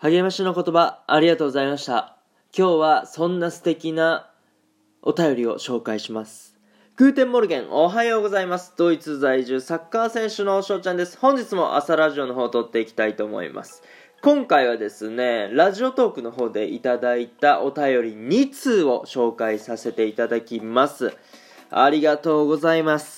励ましの言葉ありがとうございました。今日はそんな素敵なお便りを紹介します。 Guten Morgen おはようございます。ドイツ在住サッカー選手の翔ちゃんです。本日も朝ラジオの方を録っていきたいと思います。今回はですね、ラジオトークの方でいただいたお便り2通を紹介させていただきます。ありがとうございます。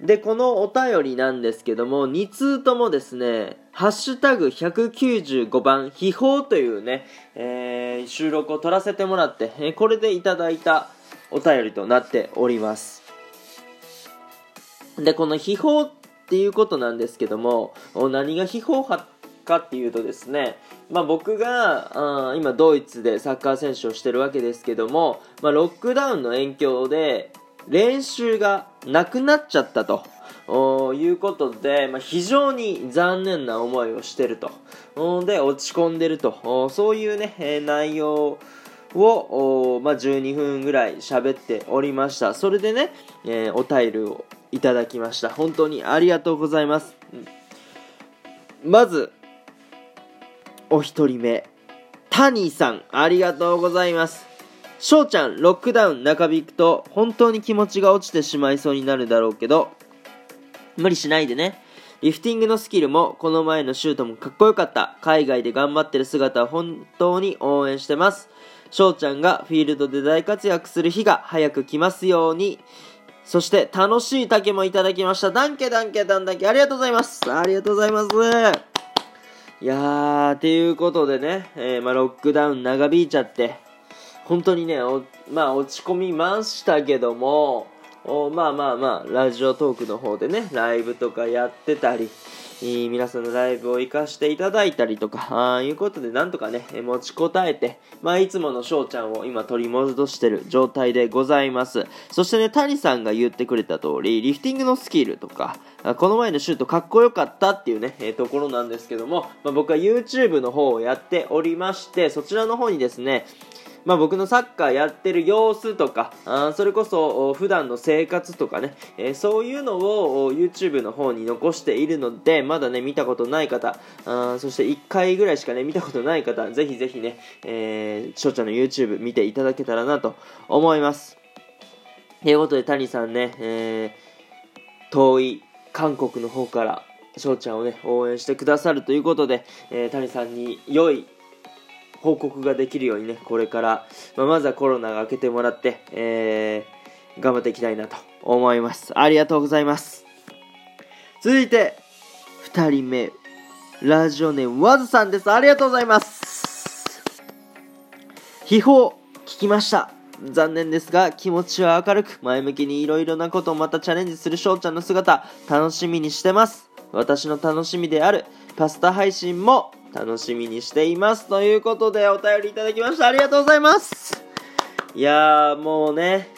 で、このお便りなんですけども、2通ともですね、ハッシュタグ195番、秘宝というね、えー収録を撮らせてもらって、えーこれでいただいたお便りとなっております。で、この秘宝っていうことなんですけども、何が秘宝かかっていうとですね、まあ、僕が、うん今ドイツでサッカー選手をしてるわけですけども、まあ、ロックダウンの影響で練習がなくなっちゃったと。いうことで、まあ、非常に残念な思いをしてると。で、落ち込んでると。そういうね、えー内容を、まあ、12分ぐらい喋っておりました。それでね、えーお便りをいただきました。本当にありがとうございます。まず、お一人目、タニーさん、ありがとうございます。翔ちゃん、ロックダウン中引くと、本当に気持ちが落ちてしまいそうになるだろうけど、無理しないでね。リフティングのスキルも、この前のシュートもかっこよかった。海外で頑張ってる姿は本当に応援してます。翔ちゃんがフィールドで大活躍する日が早く来ますように。そして、楽しい竹もいただきました。ダンケダンケダンダンケ、ありがとうございます。ありがとうございます。いやー、ていうことでね、えーまあ、ロックダウン長引いちゃって、本当にね、まあ、落ち込みましたけども、まあまあまあ、ラジオトークの方でね、ライブとかやってたり、皆さんのライブを活かしていただいたりとか、ああいうことでなんとかね、持ちこたえて、まあいつもの翔ちゃんを今取り戻してる状態でございます。そしてね、谷さんが言ってくれた通り、リフティングのスキルとか、この前のシュートかっこよかったっていうね、えーところなんですけども、まあ、僕は YouTube の方をやっておりまして、そちらの方にですね、まあ、僕のサッカーやってる様子とか、あそれこそお普段の生活とかね、えーそういうのを YouTube の方に残しているので、まだね、見たことない方、あそして1回ぐらいしかね、見たことない方、ぜひぜひね、えー、翔ちゃんの YouTube 見ていただけたらなと思います。ということで、谷さんね、えー遠い韓国の方から翔ちゃんをね応援してくださるということで、えー谷さんに良い報告ができるようにねこれから、まあ、まずはコロナが明けてもらって、えー頑張っていきたいなと思います。ありがとうございます。続いて2人目。ラジオネームわずさんです。ありがとうございます。秘宝聞きました。残念ですが気持ちは明るく前向きにいろいろなことをまたチャレンジする翔ちゃんの姿楽しみにしてます。私の楽しみであるパスタ配信も楽しみにしていますということでお便りいただきましたありがとうございますいやーもうね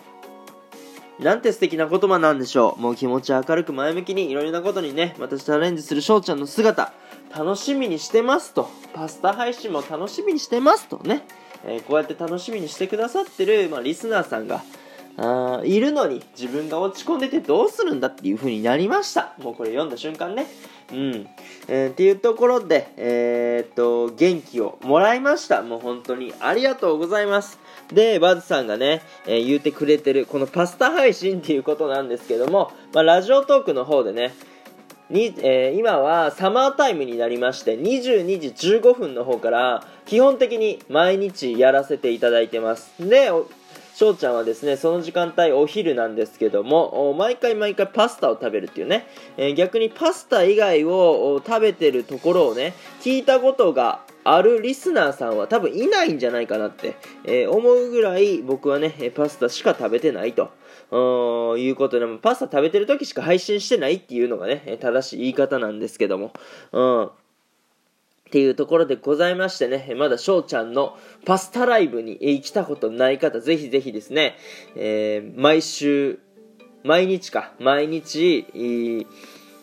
なんて素敵な言葉なんでしょう。もう気持ち明るく前向きにいろいろなことにね、またチャレンジする翔ちゃんの姿、楽しみにしてますと。パスタ配信も楽しみにしてますとね。えーこうやって楽しみにしてくださってる、まあ、リスナーさんが、あーいるのに自分が落ち込んでてどうするんだっていう風になりました。もうこれ読んだ瞬間ね。うん。えーっていうところで、えーっと、元気をもらいました。もう本当にありがとうございます。で、バズさんがね、えー言ってくれてる、このパスタ配信っていうことなんですけども、まあ、ラジオトークの方でね、にえー今はサマータイムになりまして22時15分の方から基本的に毎日やらせていただいてますで翔ちゃんはですねその時間帯お昼なんですけども毎回毎回パスタを食べるっていうね、えー逆にパスタ以外を食べてるところをね聞いたことがあるリスナーさんは多分いないんじゃないかなって、えー思うぐらい僕はねパスタしか食べてないとういうことで、パスタ食べてる時しか配信してないっていうのがね、正しい言い方なんですけども、うん。っていうところでございましてね、まだ翔ちゃんのパスタライブにえー来たことない方、ぜひぜひですね、えー毎週、毎日か、毎日、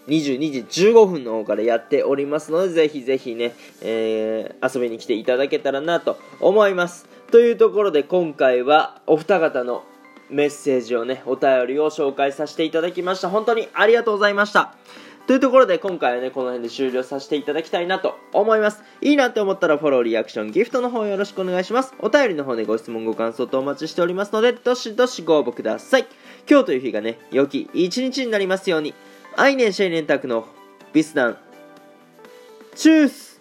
22時15分の方からやっておりますので、ぜひぜひね、えー遊びに来ていただけたらなと思います。というところで今回はお二方のメッセージをね、お便りを紹介させていただきました。本当にありがとうございました。というところで今回はね、この辺で終了させていただきたいなと思います。いいなって思ったらフォロー、リアクション、ギフトの方よろしくお願いします。お便りの方でご質問、ご感想とお待ちしておりますので、どしどしご応募ください。今日という日がね、良き一日になりますように。アイネンシェイネンタクのビスダン。チュース